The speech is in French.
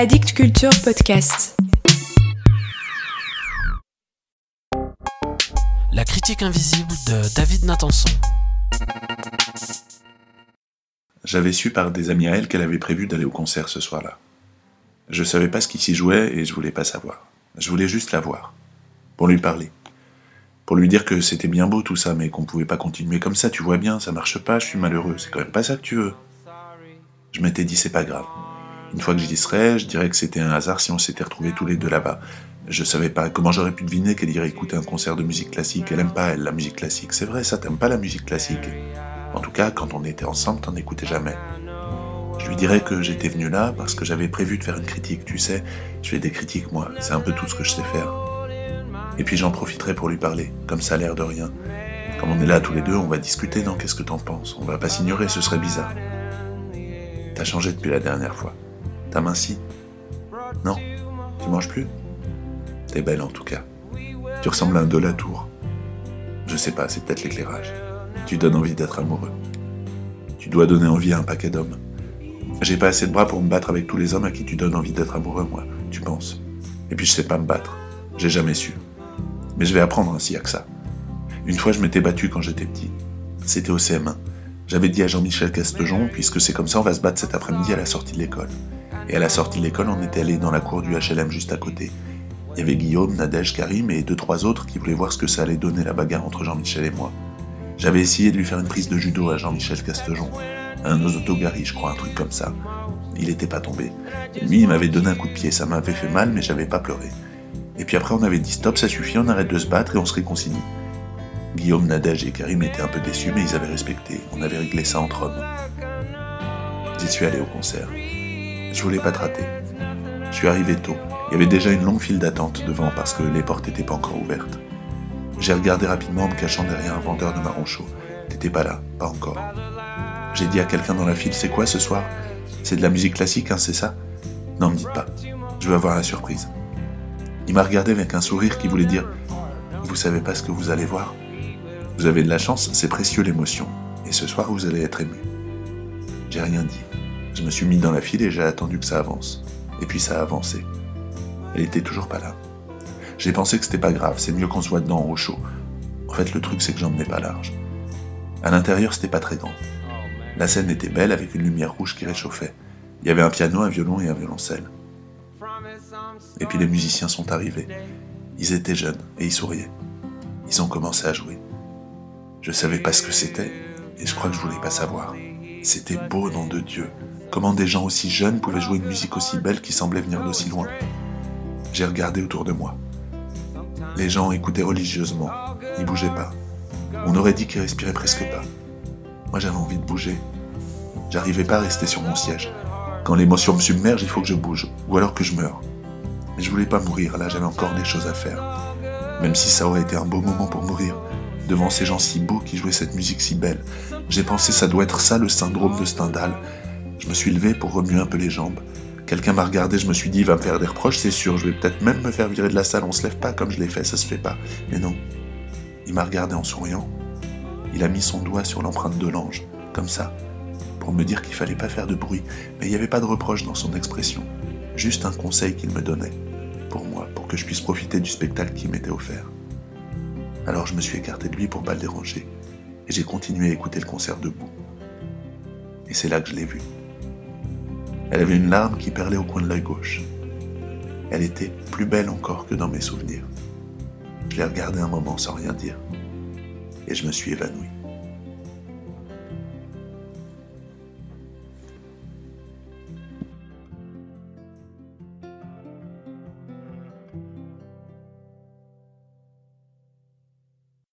Addict Culture Podcast. La critique invisible de David Nathanson. J'avais su par des amis à elle qu'elle avait prévu d'aller au concert ce soir-là. Je savais pas ce qui s'y jouait et je voulais pas savoir. Je voulais juste la voir. Pour lui parler. Pour lui dire que c'était bien beau tout ça, mais qu'on pouvait pas continuer comme ça, tu vois bien, ça marche pas, je suis malheureux, c'est quand même pas ça que tu veux. Je m'étais dit c'est pas grave. Une fois que j'y serais, je dirais que c'était un hasard si on s'était retrouvés tous les deux là-bas. Je savais pas comment j'aurais pu deviner qu'elle irait écouter un concert de musique classique. Elle aime pas, elle, la musique classique. C'est vrai, ça, t'aimes pas la musique classique. En tout cas, quand on était ensemble, t'en écoutais jamais. Je lui dirais que j'étais venu là parce que j'avais prévu de faire une critique, tu sais. Je fais des critiques, moi. C'est un peu tout ce que je sais faire. Et puis j'en profiterai pour lui parler, comme ça a l'air de rien. Comme on est là tous les deux, on va discuter, non Qu'est-ce que t'en penses? On va pas s'ignorer, ce serait bizarre. T'as changé depuis la dernière fois. T'as minci Non Tu manges plus? T'es belle en tout cas. Tu ressembles à un de la tour. Je sais pas, c'est peut-être l'éclairage. Tu donnes envie d'être amoureux. Tu dois donner envie à un paquet d'hommes. J'ai pas assez de bras pour me battre avec tous les hommes à qui tu donnes envie d'être amoureux, moi, tu penses. Et puis je sais pas me battre. J'ai jamais su. Mais je vais apprendre ainsi à que ça. Une fois, je m'étais battu quand j'étais petit. C'était au CM1. J'avais dit à Jean-Michel Castejon, puisque c'est comme ça, on va se battre cet après-midi à la sortie de l'école. Et à la sortie de l'école, on était allé dans la cour du HLM juste à côté. Il y avait Guillaume, Nadège, Karim et deux, trois autres qui voulaient voir ce que ça allait donner la bagarre entre Jean-Michel et moi. J'avais essayé de lui faire une prise de judo à Jean-Michel Castejon. Un osotogari, je crois, un truc comme ça. Il était pas tombé. Lui, il m'avait donné un coup de pied, ça m'avait fait mal, mais j'avais pas pleuré. Et puis après, on avait dit stop, ça suffit, on arrête de se battre et on se réconcilie. Guillaume, Nadège et Karim étaient un peu déçus, mais ils avaient respecté. On avait réglé ça entre hommes. J'y suis allé au concert. Je voulais pas te rater. Je suis arrivé tôt. Il y avait déjà une longue file d'attente devant parce que les portes n'étaient pas encore ouvertes. J'ai regardé rapidement en me cachant derrière un vendeur de marron chaud. T'étais pas là, pas encore. J'ai dit à quelqu'un dans la file, c'est quoi ce soir? C'est de la musique classique, hein, c'est ça? Non, me dites pas. Je veux avoir la surprise. Il m'a regardé avec un sourire qui voulait dire, vous savez pas ce que vous allez voir? Vous avez de la chance, c'est précieux l'émotion. Et ce soir, vous allez être ému. J'ai rien dit. Je me suis mis dans la file et j'ai attendu que ça avance. Et puis ça a avancé. Elle était toujours pas là. J'ai pensé que c'était pas grave, c'est mieux qu'on se voit dedans au chaud. En fait, le truc, c'est que j'en menais pas large. À l'intérieur, c'était pas très grand. La scène était belle avec une lumière rouge qui réchauffait. Il y avait un piano, un violon et un violoncelle. Et puis les musiciens sont arrivés. Ils étaient jeunes et ils souriaient. Ils ont commencé à jouer. Je savais pas ce que c'était et je crois que je voulais pas savoir. C'était beau, nom de Dieu. Comment des gens aussi jeunes pouvaient jouer une musique aussi belle qui semblait venir d'aussi loin J'ai regardé autour de moi. Les gens écoutaient religieusement. Ils bougeaient pas. On aurait dit qu'ils respiraient presque pas. Moi j'avais envie de bouger. J'arrivais pas à rester sur mon siège. Quand l'émotion me submerge, il faut que je bouge, ou alors que je meure. Mais je voulais pas mourir, là j'avais encore des choses à faire. Même si ça aurait été un beau moment pour mourir, devant ces gens si beaux qui jouaient cette musique si belle, j'ai pensé ça doit être ça le syndrome de Stendhal. Je me suis levé pour remuer un peu les jambes. Quelqu'un m'a regardé, je me suis dit, il va me faire des reproches, c'est sûr, je vais peut-être même me faire virer de la salle, on se lève pas comme je l'ai fait, ça se fait pas. Mais non. Il m'a regardé en souriant. Il a mis son doigt sur l'empreinte de l'ange, comme ça, pour me dire qu'il fallait pas faire de bruit, mais il n'y avait pas de reproche dans son expression, juste un conseil qu'il me donnait, pour moi, pour que je puisse profiter du spectacle qui m'était offert. Alors je me suis écarté de lui pour pas le déranger, et j'ai continué à écouter le concert debout. Et c'est là que je l'ai vue. Elle avait une larme qui perlait au coin de l'œil gauche. Elle était plus belle encore que dans mes souvenirs. Je l'ai regardée un moment sans rien dire, et je me suis évanoui.